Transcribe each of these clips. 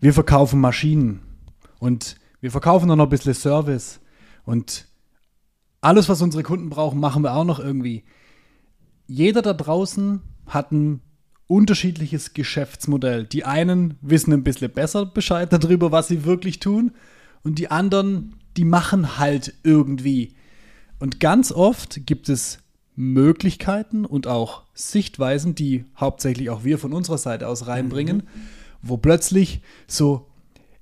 wir verkaufen Maschinen und wir verkaufen auch noch ein bisschen Service und alles, was unsere Kunden brauchen, machen wir auch noch irgendwie. Jeder da draußen hat ein unterschiedliches Geschäftsmodell. Die einen wissen ein bisschen besser Bescheid darüber, was sie wirklich tun und die anderen, die machen halt irgendwie. Und ganz oft gibt es Möglichkeiten und auch Sichtweisen, die hauptsächlich auch wir von unserer Seite aus reinbringen, mhm. Wo plötzlich so,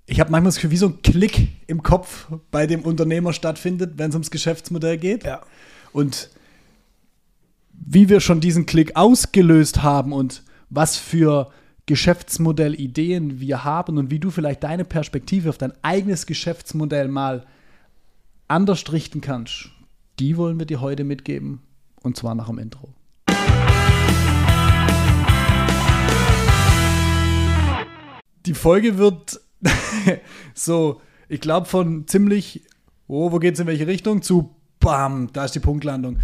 ich habe manchmal das Gefühl, wie so ein Klick im Kopf bei dem Unternehmer stattfindet, wenn es ums Geschäftsmodell geht. Ja. Und wie wir schon diesen Klick ausgelöst haben und was für Geschäftsmodellideen wir haben und wie du vielleicht deine Perspektive auf dein eigenes Geschäftsmodell mal anders richten kannst, die wollen wir dir heute mitgeben und zwar nach dem Intro. Die Folge wird so, ich glaube, von ziemlich, oh, wo geht es in welche Richtung, zu bam, da ist die Punktlandung.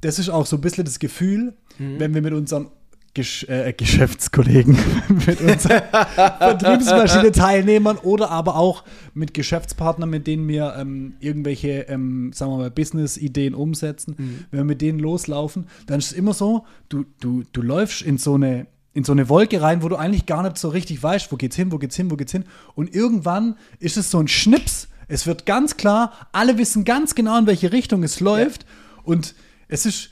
Das ist auch so ein bisschen das Gefühl, mhm. wenn wir mit unseren Gesch äh, Geschäftskollegen, mit unseren Vertriebsmaschine-Teilnehmern oder aber auch mit Geschäftspartnern, mit denen wir ähm, irgendwelche, ähm, sagen wir mal, Business-Ideen umsetzen. Mhm. Wenn wir mit denen loslaufen, dann ist es immer so, du, du, du läufst in so eine in so eine Wolke rein, wo du eigentlich gar nicht so richtig weißt, wo geht's hin, wo geht's hin, wo geht's hin. Und irgendwann ist es so ein Schnips. Es wird ganz klar, alle wissen ganz genau, in welche Richtung es läuft. Ja. Und es ist,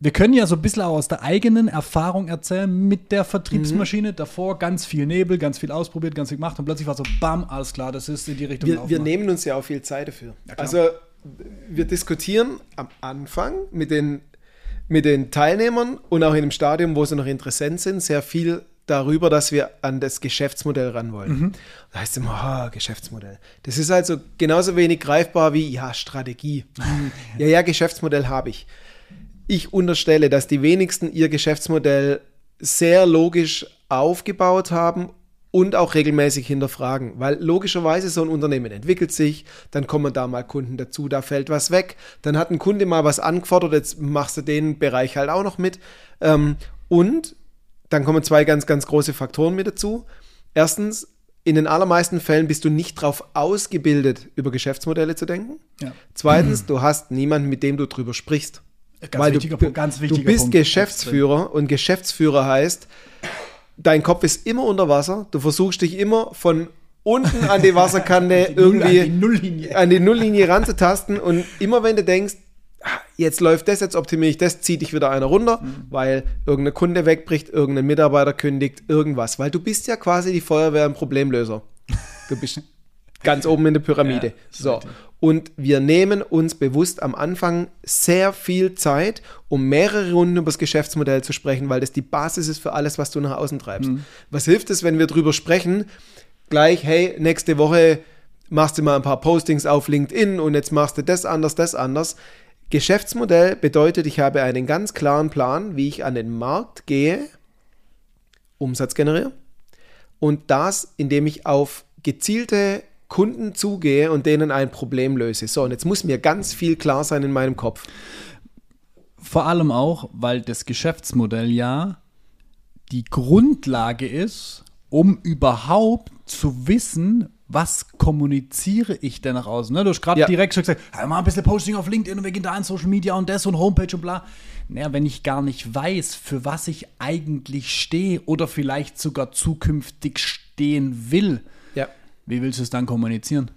wir können ja so ein bisschen auch aus der eigenen Erfahrung erzählen mit der Vertriebsmaschine. Mhm. Davor ganz viel Nebel, ganz viel ausprobiert, ganz viel gemacht und plötzlich war so, bam, alles klar, das ist in die Richtung. Wir, wir nehmen uns ja auch viel Zeit dafür. Ja, also wir diskutieren am Anfang mit den, mit den Teilnehmern und auch in dem Stadium, wo sie noch Interessent sind, sehr viel darüber, dass wir an das Geschäftsmodell ran wollen. Mhm. Da heißt es immer, oh, Geschäftsmodell. Das ist also genauso wenig greifbar wie, ja, Strategie. ja, ja, Geschäftsmodell habe ich ich unterstelle, dass die wenigsten ihr Geschäftsmodell sehr logisch aufgebaut haben und auch regelmäßig hinterfragen, weil logischerweise so ein Unternehmen entwickelt sich, dann kommen da mal Kunden dazu, da fällt was weg, dann hat ein Kunde mal was angefordert, jetzt machst du den Bereich halt auch noch mit ähm, und dann kommen zwei ganz, ganz große Faktoren mit dazu. Erstens, in den allermeisten Fällen bist du nicht darauf ausgebildet, über Geschäftsmodelle zu denken. Ja. Zweitens, du hast niemanden, mit dem du drüber sprichst. Ganz Weil wichtiger du, Punkt, ganz wichtiger Du bist Punkt. Geschäftsführer und Geschäftsführer heißt, dein Kopf ist immer unter Wasser. Du versuchst dich immer von unten an die Wasserkante die irgendwie an die, Nulllinie. an die Nulllinie ranzutasten und immer wenn du denkst, ah, jetzt läuft das, jetzt optimiere ich das, zieht dich wieder einer runter, mhm. weil irgendein Kunde wegbricht, irgendein Mitarbeiter kündigt, irgendwas. Weil du bist ja quasi die Feuerwehr ein Problemlöser. Du bist ganz oben in der Pyramide. Ja, so. Und wir nehmen uns bewusst am Anfang sehr viel Zeit, um mehrere Runden über das Geschäftsmodell zu sprechen, weil das die Basis ist für alles, was du nach außen treibst. Mhm. Was hilft es, wenn wir drüber sprechen? Gleich, hey, nächste Woche machst du mal ein paar Postings auf LinkedIn und jetzt machst du das anders, das anders. Geschäftsmodell bedeutet, ich habe einen ganz klaren Plan, wie ich an den Markt gehe, Umsatz generiere und das, indem ich auf gezielte Kunden zugehe und denen ein Problem löse. So, und jetzt muss mir ganz viel klar sein in meinem Kopf. Vor allem auch, weil das Geschäftsmodell ja die Grundlage ist, um überhaupt zu wissen, was kommuniziere ich denn nach außen? Ne? Du hast gerade ja. direkt schon gesagt, hey, mal ein bisschen Posting auf LinkedIn und wir gehen da in Social Media und das und Homepage und bla. Naja, wenn ich gar nicht weiß, für was ich eigentlich stehe oder vielleicht sogar zukünftig stehen will, wie willst du es dann kommunizieren?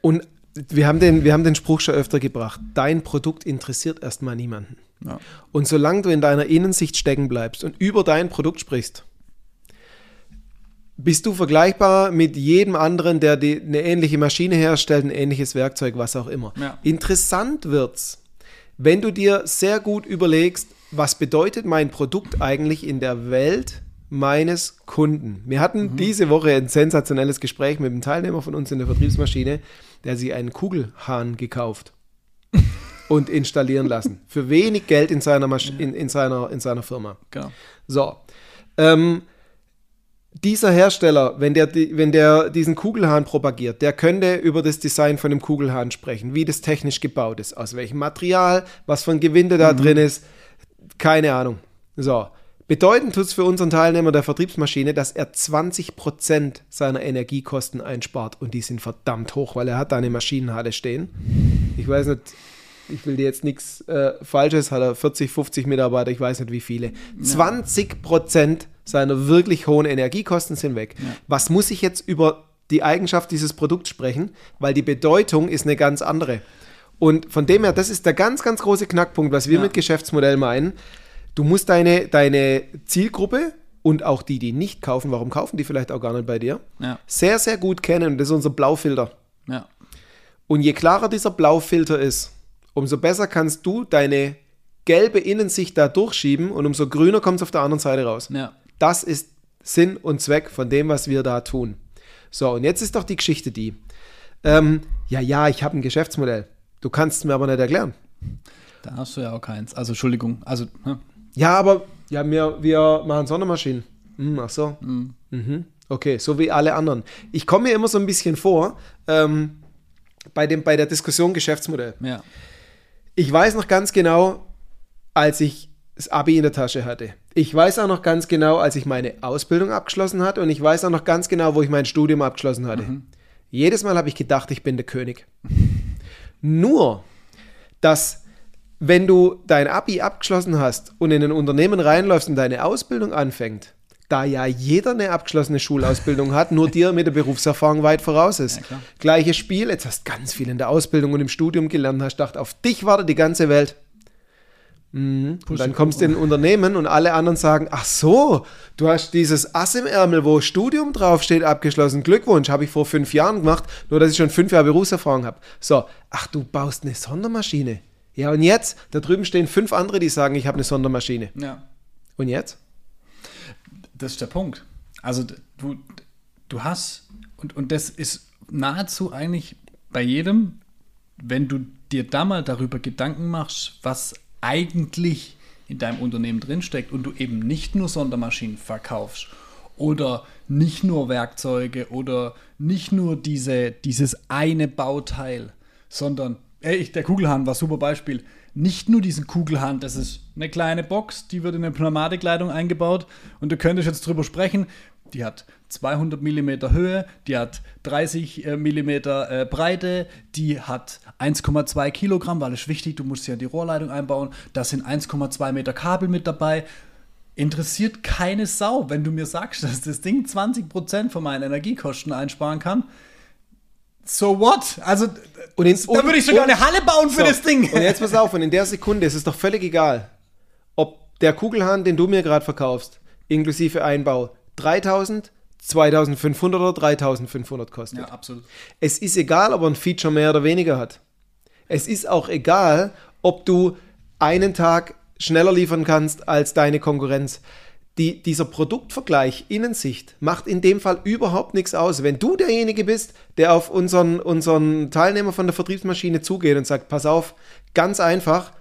Und wir haben, den, wir haben den Spruch schon öfter gebracht. Dein Produkt interessiert erstmal niemanden. Ja. Und solange du in deiner Innensicht stecken bleibst und über dein Produkt sprichst, bist du vergleichbar mit jedem anderen, der die, eine ähnliche Maschine herstellt, ein ähnliches Werkzeug, was auch immer. Ja. Interessant wird's, wenn du dir sehr gut überlegst, was bedeutet mein Produkt eigentlich in der Welt meines Kunden. Wir hatten mhm. diese Woche ein sensationelles Gespräch mit einem Teilnehmer von uns in der Vertriebsmaschine, der sich einen Kugelhahn gekauft und installieren lassen. Für wenig Geld in seiner, Masch in, in, seiner, in seiner Firma. Genau. So. Ähm, dieser Hersteller, wenn der, wenn der diesen Kugelhahn propagiert, der könnte über das Design von dem Kugelhahn sprechen, wie das technisch gebaut ist, aus welchem Material, was für ein Gewinde da mhm. drin ist, keine Ahnung. So, Bedeuten tut es für unseren Teilnehmer der Vertriebsmaschine, dass er 20% seiner Energiekosten einspart und die sind verdammt hoch, weil er hat da eine Maschinenhalle stehen. Ich weiß nicht, ich will dir jetzt nichts äh, Falsches, hat er 40, 50 Mitarbeiter, ich weiß nicht wie viele. Ja. 20% seiner wirklich hohen Energiekosten sind weg. Ja. Was muss ich jetzt über die Eigenschaft dieses Produkts sprechen? Weil die Bedeutung ist eine ganz andere. Und von dem her, das ist der ganz, ganz große Knackpunkt, was wir ja. mit Geschäftsmodell meinen. Du musst deine, deine Zielgruppe und auch die, die nicht kaufen, warum kaufen die vielleicht auch gar nicht bei dir, ja. sehr, sehr gut kennen. Das ist unser Blaufilter. Ja. Und je klarer dieser Blaufilter ist, umso besser kannst du deine gelbe Innensicht da durchschieben und umso grüner kommt es auf der anderen Seite raus. Ja. Das ist Sinn und Zweck von dem, was wir da tun. So, und jetzt ist doch die Geschichte die. Ähm, ja, ja, ich habe ein Geschäftsmodell. Du kannst es mir aber nicht erklären. Da hast du ja auch keins. Also, Entschuldigung. Also, ne? Ja, aber ja, wir, wir machen Sondermaschinen. Hm, ach so. Mhm. Mhm. Okay, so wie alle anderen. Ich komme mir immer so ein bisschen vor ähm, bei, dem, bei der Diskussion Geschäftsmodell. Ja. Ich weiß noch ganz genau, als ich das Abi in der Tasche hatte. Ich weiß auch noch ganz genau, als ich meine Ausbildung abgeschlossen hatte und ich weiß auch noch ganz genau, wo ich mein Studium abgeschlossen hatte. Mhm. Jedes Mal habe ich gedacht, ich bin der König. Nur, dass wenn du dein Abi abgeschlossen hast und in ein Unternehmen reinläufst und deine Ausbildung anfängt, da ja jeder eine abgeschlossene Schulausbildung hat, nur dir mit der Berufserfahrung weit voraus ist. Ja, Gleiches Spiel, jetzt hast du ganz viel in der Ausbildung und im Studium gelernt, hast gedacht, auf dich wartet die ganze Welt. Mhm. Und dann kommst du in ein Unternehmen und alle anderen sagen, ach so, du hast dieses Ass im Ärmel, wo Studium draufsteht, abgeschlossen. Glückwunsch, habe ich vor fünf Jahren gemacht, nur dass ich schon fünf Jahre Berufserfahrung habe. So, ach, du baust eine Sondermaschine. Ja, und jetzt, da drüben stehen fünf andere, die sagen, ich habe eine Sondermaschine. Ja. Und jetzt? Das ist der Punkt. Also du, du hast, und, und das ist nahezu eigentlich bei jedem, wenn du dir da mal darüber Gedanken machst, was eigentlich in deinem Unternehmen drinsteckt und du eben nicht nur Sondermaschinen verkaufst oder nicht nur Werkzeuge oder nicht nur diese, dieses eine Bauteil, sondern, ey, der Kugelhahn war ein super Beispiel, nicht nur diesen Kugelhahn, das ist eine kleine Box, die wird in eine Pneumatikleitung eingebaut und du könntest jetzt drüber sprechen, die hat 200 mm Höhe, die hat 30 äh, mm äh, Breite, die hat 1,2 Kilogramm, weil es wichtig, du musst ja die Rohrleitung einbauen. Da sind 1,2 Meter Kabel mit dabei. Interessiert keine Sau, wenn du mir sagst, dass das Ding 20% von meinen Energiekosten einsparen kann. So what? Also, und in, da würde ich sogar und, eine Halle bauen für so, das Ding. Und jetzt pass auf, und in der Sekunde ist es doch völlig egal, ob der Kugelhahn, den du mir gerade verkaufst, inklusive Einbau, 3000, 2500 oder 3500 kostet. Ja, absolut. Es ist egal, ob er ein Feature mehr oder weniger hat. Es ist auch egal, ob du einen Tag schneller liefern kannst als deine Konkurrenz. Die, dieser Produktvergleich Innensicht macht in dem Fall überhaupt nichts aus. Wenn du derjenige bist, der auf unseren, unseren Teilnehmer von der Vertriebsmaschine zugeht und sagt, pass auf, ganz einfach,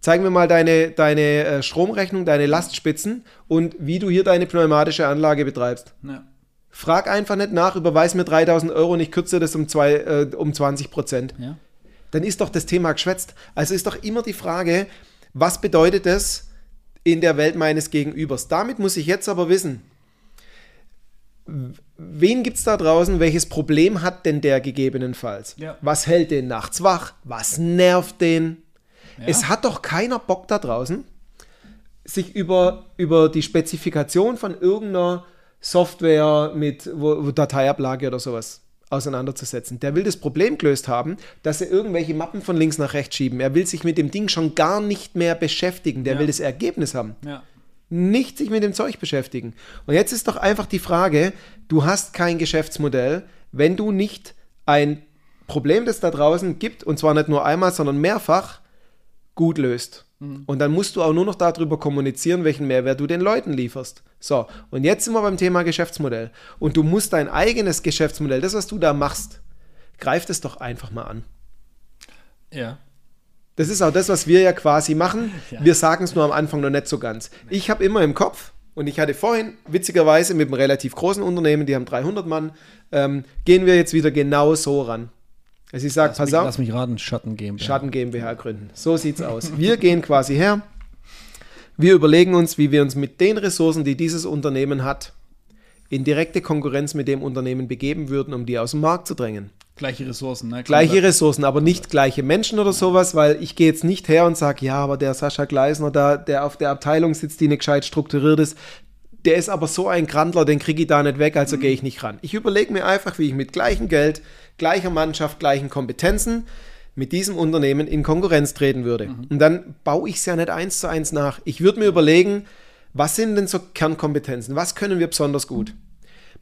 Zeig mir mal deine, deine äh, Stromrechnung, deine Lastspitzen und wie du hier deine pneumatische Anlage betreibst. Ja. Frag einfach nicht nach, überweis mir 3000 Euro und ich kürze das um, zwei, äh, um 20 Prozent. Ja. Dann ist doch das Thema geschwätzt. Also ist doch immer die Frage, was bedeutet das in der Welt meines Gegenübers? Damit muss ich jetzt aber wissen, wen gibt es da draußen? Welches Problem hat denn der gegebenenfalls? Ja. Was hält den nachts wach? Was nervt den? Es hat doch keiner Bock da draußen, sich über, über die Spezifikation von irgendeiner Software mit wo Dateiablage oder sowas auseinanderzusetzen. Der will das Problem gelöst haben, dass er irgendwelche Mappen von links nach rechts schieben. Er will sich mit dem Ding schon gar nicht mehr beschäftigen. Der ja. will das Ergebnis haben. Ja. Nicht sich mit dem Zeug beschäftigen. Und jetzt ist doch einfach die Frage, du hast kein Geschäftsmodell, wenn du nicht ein Problem, das da draußen gibt, und zwar nicht nur einmal, sondern mehrfach, gut löst. Mhm. Und dann musst du auch nur noch darüber kommunizieren, welchen Mehrwert du den Leuten lieferst. So, und jetzt sind wir beim Thema Geschäftsmodell. Und du musst dein eigenes Geschäftsmodell, das, was du da machst, greif es doch einfach mal an. Ja. Das ist auch das, was wir ja quasi machen. Ja. Wir sagen es nur am Anfang noch nicht so ganz. Ich habe immer im Kopf, und ich hatte vorhin, witzigerweise, mit einem relativ großen Unternehmen, die haben 300 Mann, ähm, gehen wir jetzt wieder genau so ran. Also ich sage, pass mich, auf. Lass mich raten, Schatten GmbH. Schatten GmbH gründen. So sieht's aus. Wir gehen quasi her Wir überlegen uns, wie wir uns mit den Ressourcen, die dieses Unternehmen hat, in direkte Konkurrenz mit dem Unternehmen begeben würden, um die aus dem Markt zu drängen. Gleiche Ressourcen, ne? Gleiche Ressourcen, aber nicht gleiche Menschen oder sowas, weil ich gehe jetzt nicht her und sage, ja, aber der Sascha Gleisner da, der auf der Abteilung sitzt, die nicht gescheit strukturiert ist, der ist aber so ein Grandler, den kriege ich da nicht weg, also mhm. gehe ich nicht ran. Ich überlege mir einfach, wie ich mit gleichem Geld, gleicher Mannschaft, gleichen Kompetenzen mit diesem Unternehmen in Konkurrenz treten würde. Mhm. Und dann baue ich es ja nicht eins zu eins nach. Ich würde mir überlegen, was sind denn so Kernkompetenzen? Was können wir besonders gut?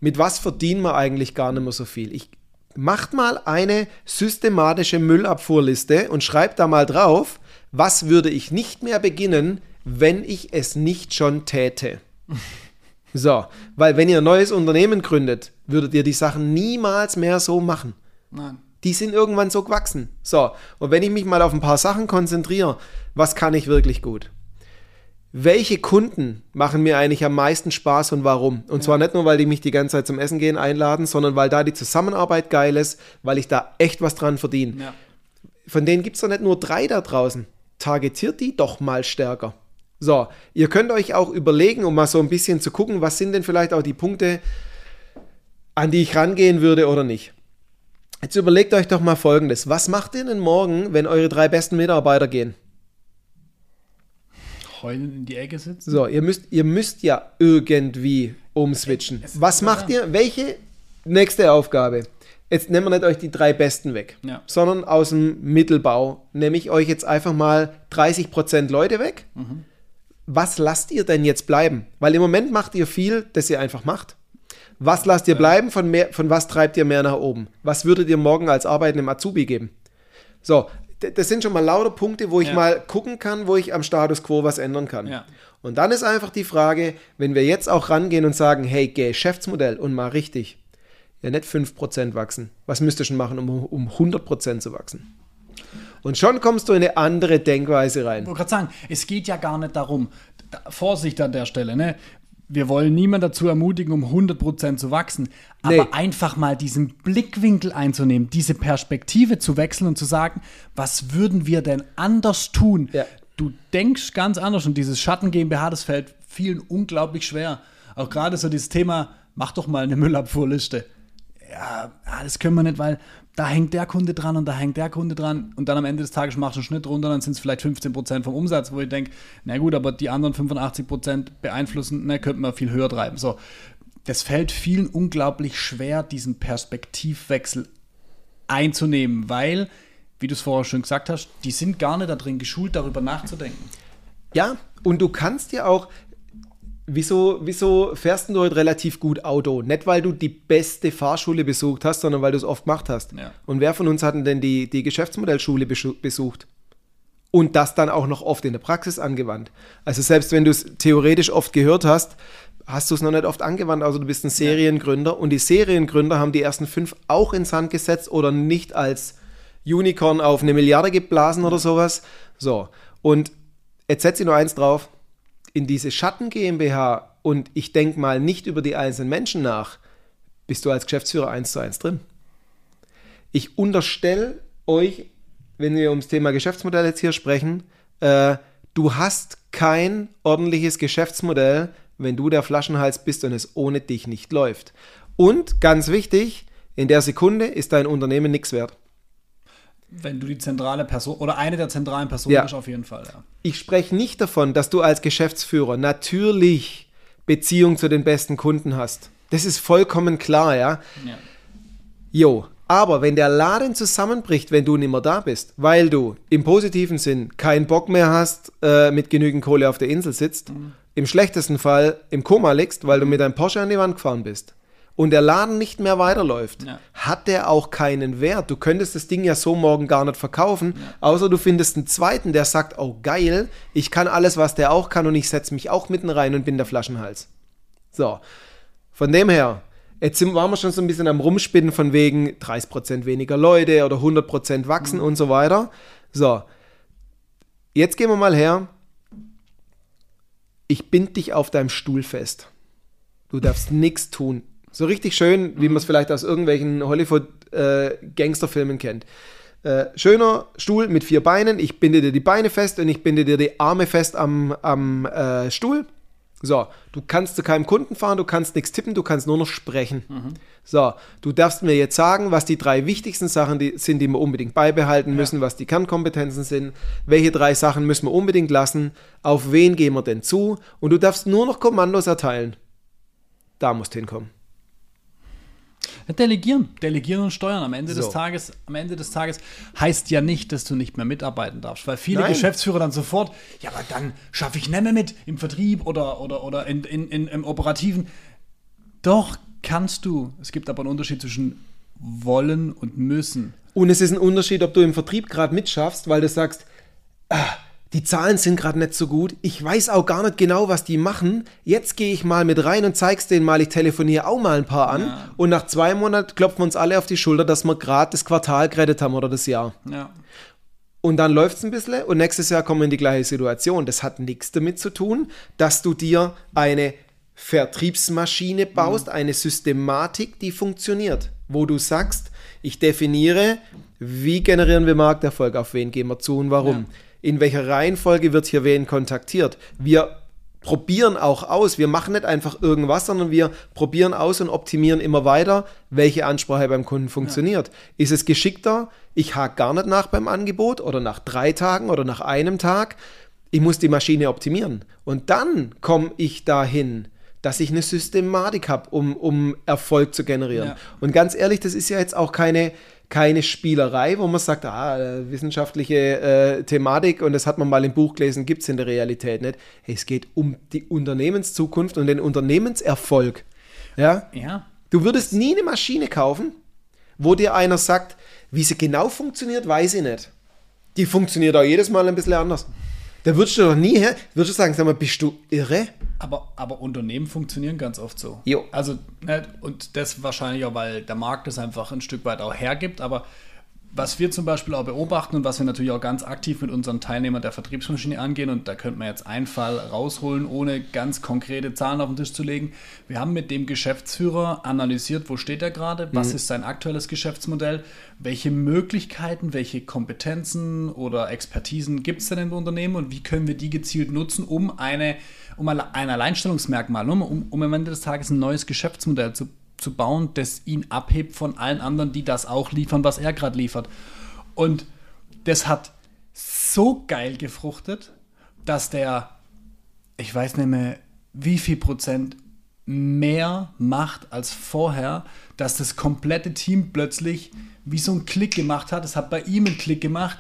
Mit was verdienen wir eigentlich gar nicht mehr so viel? Ich macht mal eine systematische Müllabfuhrliste und schreibt da mal drauf, was würde ich nicht mehr beginnen, wenn ich es nicht schon täte. So, weil wenn ihr ein neues Unternehmen gründet, würdet ihr die Sachen niemals mehr so machen. Nein die sind irgendwann so gewachsen. So, und wenn ich mich mal auf ein paar Sachen konzentriere, was kann ich wirklich gut? Welche Kunden machen mir eigentlich am meisten Spaß und warum? Und ja. zwar nicht nur, weil die mich die ganze Zeit zum Essen gehen einladen, sondern weil da die Zusammenarbeit geil ist, weil ich da echt was dran verdiene. Ja. Von denen gibt es doch nicht nur drei da draußen. Targetiert die doch mal stärker. So, ihr könnt euch auch überlegen, um mal so ein bisschen zu gucken, was sind denn vielleicht auch die Punkte, an die ich rangehen würde oder nicht. Jetzt überlegt euch doch mal Folgendes. Was macht ihr denn morgen, wenn eure drei besten Mitarbeiter gehen? Heulen in die Ecke sitzen? So, ihr müsst, ihr müsst ja irgendwie umswitchen. Es, Was macht ihr? Welche nächste Aufgabe? Jetzt nehmen wir nicht euch die drei Besten weg, ja. sondern aus dem Mittelbau nehme ich euch jetzt einfach mal 30% Leute weg. Mhm. Was lasst ihr denn jetzt bleiben? Weil im Moment macht ihr viel, das ihr einfach macht. Was lasst ihr bleiben? Von, mehr, von was treibt ihr mehr nach oben? Was würdet ihr morgen als Arbeiten im Azubi geben? So, das sind schon mal lauter Punkte, wo ich ja. mal gucken kann, wo ich am Status quo was ändern kann. Ja. Und dann ist einfach die Frage, wenn wir jetzt auch rangehen und sagen, hey, Geschäftsmodell und mal richtig, ja nicht 5% wachsen. Was müsst ihr schon machen, um, um 100% zu wachsen? Und schon kommst du in eine andere Denkweise rein. Ich wollte gerade sagen, es geht ja gar nicht darum, Vorsicht an der Stelle, ne? Wir wollen niemanden dazu ermutigen, um 100% zu wachsen, aber nee. einfach mal diesen Blickwinkel einzunehmen, diese Perspektive zu wechseln und zu sagen, was würden wir denn anders tun? Ja. Du denkst ganz anders und dieses Schatten GmbH, das fällt vielen unglaublich schwer. Auch gerade so dieses Thema, mach doch mal eine Müllabfuhrliste. Ja, das können wir nicht, weil da hängt der Kunde dran und da hängt der Kunde dran und dann am Ende des Tages machst du einen Schnitt runter, dann sind es vielleicht 15% vom Umsatz, wo ich denke, na gut, aber die anderen 85% beeinflussen, ne, könnten wir viel höher treiben. So, das fällt vielen unglaublich schwer, diesen Perspektivwechsel einzunehmen, weil, wie du es vorher schon gesagt hast, die sind gar nicht darin geschult, darüber nachzudenken. Ja, und du kannst ja auch, Wieso, wieso fährst du heute relativ gut Auto? Nicht, weil du die beste Fahrschule besucht hast, sondern weil du es oft gemacht hast. Ja. Und wer von uns hat denn die, die Geschäftsmodellschule besucht? Und das dann auch noch oft in der Praxis angewandt. Also selbst wenn du es theoretisch oft gehört hast, hast du es noch nicht oft angewandt. Also du bist ein Seriengründer und die Seriengründer haben die ersten fünf auch ins Sand gesetzt oder nicht als Unicorn auf eine Milliarde geblasen oder sowas. So, und jetzt setze ich nur eins drauf in diese Schatten GmbH und ich denke mal nicht über die einzelnen Menschen nach, bist du als Geschäftsführer eins zu eins drin. Ich unterstelle euch, wenn wir ums Thema Geschäftsmodell jetzt hier sprechen, äh, du hast kein ordentliches Geschäftsmodell, wenn du der Flaschenhals bist und es ohne dich nicht läuft. Und ganz wichtig, in der Sekunde ist dein Unternehmen nichts wert. Wenn du die zentrale Person oder eine der zentralen Personen ja. bist, auf jeden Fall, ja. Ich spreche nicht davon, dass du als Geschäftsführer natürlich Beziehung zu den besten Kunden hast. Das ist vollkommen klar, ja. ja. Jo, aber wenn der Laden zusammenbricht, wenn du nicht mehr da bist, weil du im positiven Sinn keinen Bock mehr hast, äh, mit genügend Kohle auf der Insel sitzt, mhm. im schlechtesten Fall im Koma liegst, weil du mit deinem Porsche an die Wand gefahren bist, und der Laden nicht mehr weiterläuft, ja. hat der auch keinen Wert. Du könntest das Ding ja so morgen gar nicht verkaufen, ja. außer du findest einen zweiten, der sagt, oh geil, ich kann alles, was der auch kann und ich setze mich auch mitten rein und bin der Flaschenhals. So, von dem her, jetzt sind, waren wir schon so ein bisschen am Rumspinnen von wegen 30% weniger Leute oder 100% wachsen mhm. und so weiter. So, jetzt gehen wir mal her. Ich bind dich auf deinem Stuhl fest. Du darfst nichts tun. So richtig schön, wie man es vielleicht aus irgendwelchen Hollywood-Gangsterfilmen äh, kennt. äh, schöner Stuhl mit vier Beinen, ich binde dir die Beine fest und ich binde dir die Arme fest am, am äh, Stuhl. So, du kannst zu keinem Kunden fahren, du kannst nichts tippen, du kannst nur noch sprechen. Mhm. So, du darfst mir jetzt sagen, was die drei wichtigsten Sachen die sind, die wir unbedingt beibehalten ja. müssen, was die Kernkompetenzen sind, welche drei Sachen müssen wir unbedingt lassen, auf wen gehen wir denn zu und du darfst nur noch Kommandos erteilen. Da musst du hinkommen. Delegieren, delegieren und steuern. Am Ende so. des Tages, am Ende des Tages heißt ja nicht, dass du nicht mehr mitarbeiten darfst, weil viele Nein. Geschäftsführer dann sofort, ja, aber dann schaffe ich nicht mehr mit im Vertrieb oder, oder, oder in, in, in, im Operativen. Doch kannst du. Es gibt aber einen Unterschied zwischen wollen und müssen. Und es ist ein Unterschied, ob du im Vertrieb gerade mitschaffst, weil du sagst, ah, die Zahlen sind gerade nicht so gut. Ich weiß auch gar nicht genau, was die machen. Jetzt gehe ich mal mit rein und zeig's denen mal. Ich telefoniere auch mal ein paar an. Ja. Und nach zwei Monaten klopfen wir uns alle auf die Schulter, dass wir gerade das Quartal gerettet haben oder das Jahr. Ja. Und dann läuft es ein bisschen und nächstes Jahr kommen wir in die gleiche Situation. Das hat nichts damit zu tun, dass du dir eine Vertriebsmaschine baust, mhm. eine Systematik, die funktioniert, wo du sagst, ich definiere, wie generieren wir Markterfolg, auf wen gehen wir zu und warum. Ja in welcher Reihenfolge wird hier wen kontaktiert. Wir probieren auch aus. Wir machen nicht einfach irgendwas, sondern wir probieren aus und optimieren immer weiter, welche Ansprache beim Kunden funktioniert. Ja. Ist es geschickter? Ich hake gar nicht nach beim Angebot oder nach drei Tagen oder nach einem Tag. Ich muss die Maschine optimieren. Und dann komme ich dahin, dass ich eine Systematik habe, um, um Erfolg zu generieren. Ja. Und ganz ehrlich, das ist ja jetzt auch keine, keine Spielerei, wo man sagt, ah, äh, wissenschaftliche äh, Thematik und das hat man mal im Buch gelesen, gibt es in der Realität nicht. Hey, es geht um die Unternehmenszukunft und den Unternehmenserfolg. Ja? ja. Du würdest nie eine Maschine kaufen, wo dir einer sagt, wie sie genau funktioniert, weiß ich nicht. Die funktioniert auch jedes Mal ein bisschen anders. Da würdest du doch nie her, würdest du sagen, sag mal, bist du irre? Aber, aber Unternehmen funktionieren ganz oft so. Jo. Also, ne, und das wahrscheinlich auch, weil der Markt das einfach ein Stück weit auch hergibt, aber was wir zum Beispiel auch beobachten und was wir natürlich auch ganz aktiv mit unseren Teilnehmern der Vertriebsmaschine angehen, und da könnte man jetzt einen Fall rausholen, ohne ganz konkrete Zahlen auf den Tisch zu legen. Wir haben mit dem Geschäftsführer analysiert, wo steht er gerade, was mhm. ist sein aktuelles Geschäftsmodell, welche Möglichkeiten, welche Kompetenzen oder Expertisen gibt es denn im Unternehmen und wie können wir die gezielt nutzen, um eine um ein Alleinstellungsmerkmal, um, um am Ende des Tages ein neues Geschäftsmodell zu zu bauen, das ihn abhebt von allen anderen, die das auch liefern, was er gerade liefert. Und das hat so geil gefruchtet, dass der, ich weiß nicht mehr, wie viel Prozent mehr macht als vorher, dass das komplette Team plötzlich wie so einen Klick gemacht hat. Es hat bei ihm einen Klick gemacht.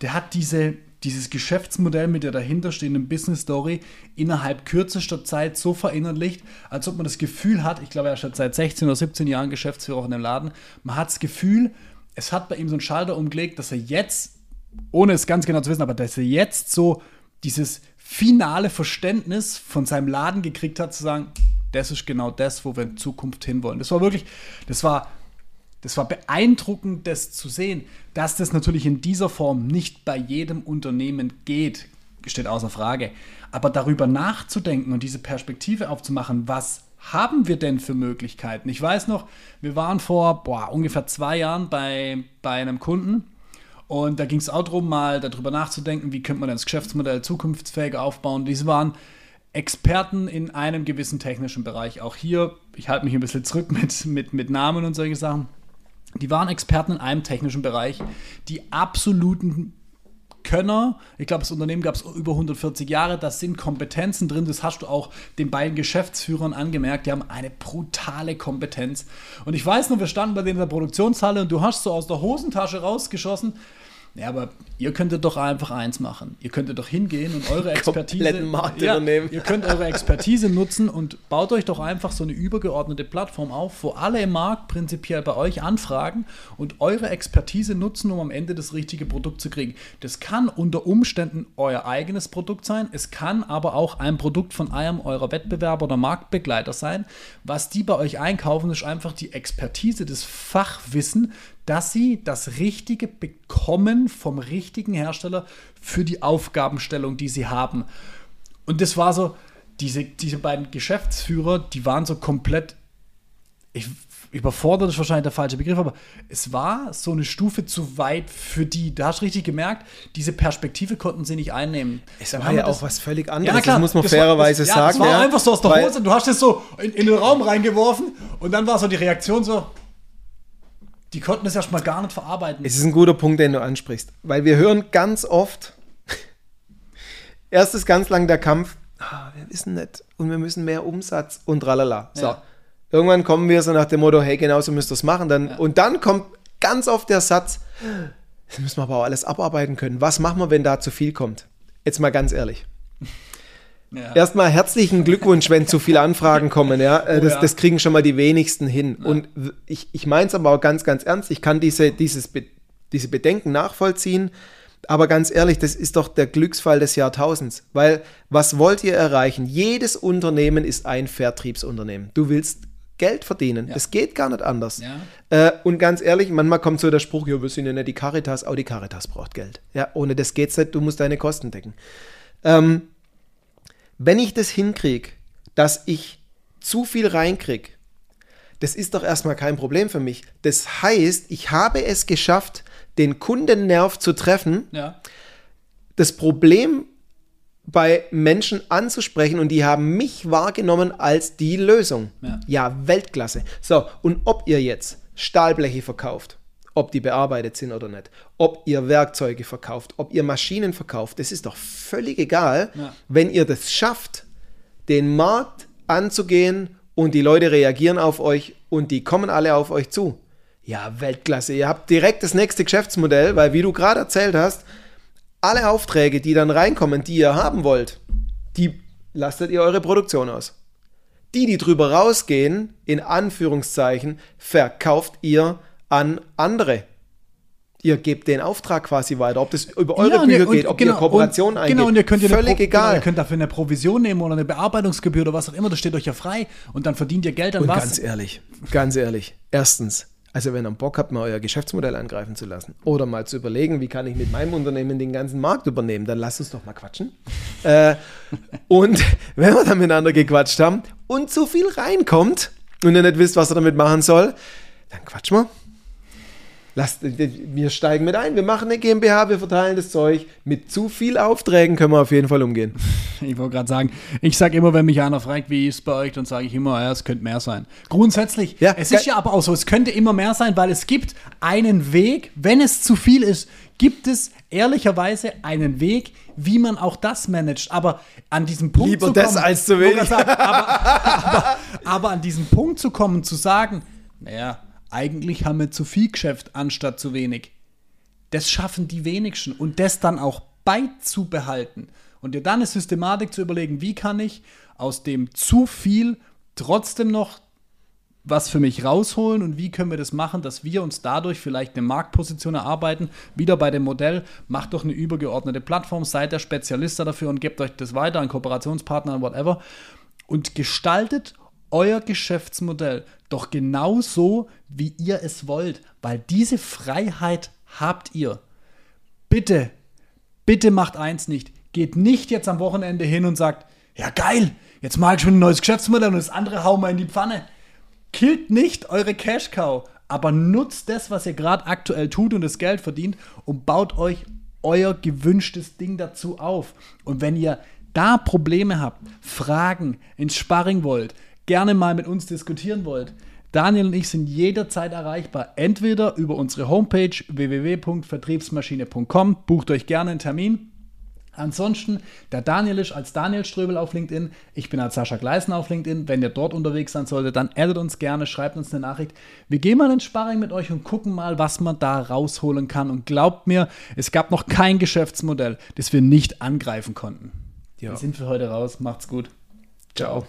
Der hat diese, dieses Geschäftsmodell mit der dahinterstehenden Business Story innerhalb kürzester Zeit so verinnerlicht, als ob man das Gefühl hat, ich glaube, er ist seit 16 oder 17 Jahren Geschäftsführer in dem Laden, man hat das Gefühl, es hat bei ihm so einen Schalter umgelegt, dass er jetzt, ohne es ganz genau zu wissen, aber dass er jetzt so dieses finale Verständnis von seinem Laden gekriegt hat, zu sagen, das ist genau das, wo wir in Zukunft hinwollen. Das war wirklich, das war das war beeindruckend, das zu sehen. Dass das natürlich in dieser Form nicht bei jedem Unternehmen geht, steht außer Frage. Aber darüber nachzudenken und diese Perspektive aufzumachen, was haben wir denn für Möglichkeiten? Ich weiß noch, wir waren vor boah, ungefähr zwei Jahren bei, bei einem Kunden und da ging es auch darum, mal darüber nachzudenken, wie könnte man das Geschäftsmodell zukunftsfähig aufbauen. Diese waren Experten in einem gewissen technischen Bereich. Auch hier, ich halte mich ein bisschen zurück mit, mit, mit Namen und solche Sachen. Die waren Experten in einem technischen Bereich, die absoluten Könner. Ich glaube, das Unternehmen gab es über 140 Jahre. Da sind Kompetenzen drin. Das hast du auch den beiden Geschäftsführern angemerkt. Die haben eine brutale Kompetenz. Und ich weiß noch, wir standen bei denen in der Produktionshalle und du hast so aus der Hosentasche rausgeschossen. Ja, aber ihr könntet doch einfach eins machen. Ihr könntet doch hingehen und eure Expertise. Markt ja, Ihr könnt eure Expertise nutzen und baut euch doch einfach so eine übergeordnete Plattform auf, wo alle im Markt prinzipiell bei euch anfragen und eure Expertise nutzen, um am Ende das richtige Produkt zu kriegen. Das kann unter Umständen euer eigenes Produkt sein. Es kann aber auch ein Produkt von einem eurer Wettbewerber oder Marktbegleiter sein. Was die bei euch einkaufen, ist einfach die Expertise, das Fachwissen, dass sie das Richtige bekommen vom richtigen Hersteller für die Aufgabenstellung, die sie haben. Und das war so, diese, diese beiden Geschäftsführer, die waren so komplett ich überfordert ist wahrscheinlich der falsche Begriff, aber es war so eine Stufe zu weit für die. Da hast du richtig gemerkt, diese Perspektive konnten sie nicht einnehmen. Es war ja auch was völlig anderes, Ja, klar, das muss man das fairerweise war, das, sagen. Ja, das war ja, einfach so aus der Hose. Du hast es so in, in den Raum reingeworfen und dann war so die Reaktion so. Die konnten es erstmal gar nicht verarbeiten. Es ist ein guter Punkt, den du ansprichst, weil wir hören ganz oft, erst ist ganz lang der Kampf, ah, wir wissen nicht und wir müssen mehr Umsatz und tralala. So. Ja. Irgendwann kommen wir so nach dem Motto, hey, genau so müsst ihr es machen. Dann, Und dann kommt ganz oft der Satz, das müssen wir aber auch alles abarbeiten können. Was machen wir, wenn da zu viel kommt? Jetzt mal ganz ehrlich. Ja. Erstmal herzlichen Glückwunsch, wenn zu viele Anfragen kommen. Ja? Äh, Oh das, ja. das kriegen schon mal die wenigsten hin. Und w- ich, ich meine es aber auch ganz, ganz ernst. Ich kann diese, dieses Be diese Bedenken nachvollziehen. Aber ganz ehrlich, das ist doch der Glücksfall des Jahrtausends. Weil was wollt ihr erreichen? Jedes Unternehmen ist ein Vertriebsunternehmen. Du willst Geld verdienen. Ja. Das geht gar nicht anders. Ja. Äh, und ganz ehrlich, manchmal kommt so der Spruch, ja, wir sind ja nicht die Caritas, auch die Caritas braucht Geld. Ja, ohne das geht's nicht, du musst deine Kosten decken. Ähm, wenn ich das hinkriege, dass ich zu viel reinkriege, das ist doch erstmal kein Problem für mich. Das heißt, ich habe es geschafft, den Kundennerv zu treffen, ja. das Problem bei Menschen anzusprechen und die haben mich wahrgenommen als die Lösung. Ja. Weltklasse. So, und ob ihr jetzt Stahlbleche verkauft, ob die bearbeitet sind oder nicht, ob ihr Werkzeuge verkauft, ob ihr Maschinen verkauft, das ist doch völlig egal, Ja. wenn ihr das schafft, den Markt anzugehen und die Leute reagieren auf euch und die kommen alle auf euch zu. Ja, Weltklasse. Ihr habt direkt das nächste Geschäftsmodell, weil wie du gerade erzählt hast, alle Aufträge, die dann reinkommen, die ihr haben wollt, die lastet ihr eure Produktion aus. Die, die drüber rausgehen, in Anführungszeichen, verkauft ihr an andere. Ihr gebt den Auftrag quasi weiter, ob das über eure Ja, Bücher und geht, ob genau, ihr Kooperationen und, eingeht. Genau, und ihr könnt, Völlig Pro- Genau, egal. ihr könnt dafür eine Provision nehmen oder eine Bearbeitungsgebühr oder was auch immer, das steht euch ja frei. Und dann verdient ihr Geld an Und was. ganz ehrlich, ganz ehrlich, erstens, also wenn ihr Bock habt, mal euer Geschäftsmodell angreifen zu lassen oder mal zu überlegen, wie kann ich mit meinem Unternehmen den ganzen Markt übernehmen, dann lasst uns doch mal quatschen. äh, und wenn wir dann miteinander gequatscht haben und zu viel reinkommt und ihr nicht wisst, was ihr damit machen soll, dann quatschen wir. Lasst, wir steigen mit ein, wir machen eine GmbH, wir verteilen das Zeug. Mit zu viel Aufträgen können wir auf jeden Fall umgehen. Ich wollte gerade sagen, ich sage immer, wenn mich einer fragt, wie ist es bei euch, dann sage ich immer, ja, es könnte mehr sein. Grundsätzlich, Ja, es ist ja aber auch so, es könnte immer mehr sein, weil es gibt einen Weg, wenn es zu viel ist, gibt es ehrlicherweise einen Weg, wie man auch das managt. Aber an diesem Punkt Lieber zu das kommen, als zu wenig. Sagen, aber, aber, aber an diesen Punkt zu kommen, zu sagen, naja, eigentlich haben wir zu viel Geschäft anstatt zu wenig. Das schaffen die wenigsten und das dann auch beizubehalten. Und dir dann eine Systematik zu überlegen, wie kann ich aus dem zu viel trotzdem noch was für mich rausholen und wie können wir das machen, dass wir uns dadurch vielleicht eine Marktposition erarbeiten. Wieder bei dem Modell, macht doch eine übergeordnete Plattform, seid der Spezialist dafür und gebt euch das weiter an Kooperationspartner whatever. Und gestaltet euer Geschäftsmodell doch genau so, wie ihr es wollt, weil diese Freiheit habt ihr. Bitte, bitte macht eins nicht. Geht nicht jetzt am Wochenende hin und sagt, ja geil, jetzt mag ich schon ein neues Geschäftsmodell und das andere hauen wir in die Pfanne. Killt nicht eure Cash Cow, aber nutzt das, was ihr gerade aktuell tut und das Geld verdient und baut euch euer gewünschtes Ding dazu auf. Und wenn ihr da Probleme habt, Fragen, ins Sparring wollt, gerne mal mit uns diskutieren wollt, Daniel und ich sind jederzeit erreichbar. Entweder über unsere Homepage www.vertriebsmaschine.com, bucht euch gerne einen Termin. Ansonsten, der Daniel ist als Daniel Ströbel auf LinkedIn, ich bin als Sascha Gleisner auf LinkedIn. Wenn ihr dort unterwegs sein solltet, dann addet uns gerne, schreibt uns eine Nachricht. Wir gehen mal ins Sparring mit euch und gucken mal, was man da rausholen kann. Und glaubt mir, es gab noch kein Geschäftsmodell, das wir nicht angreifen konnten. Ja. Wir sind für heute raus. Macht's gut. Ciao.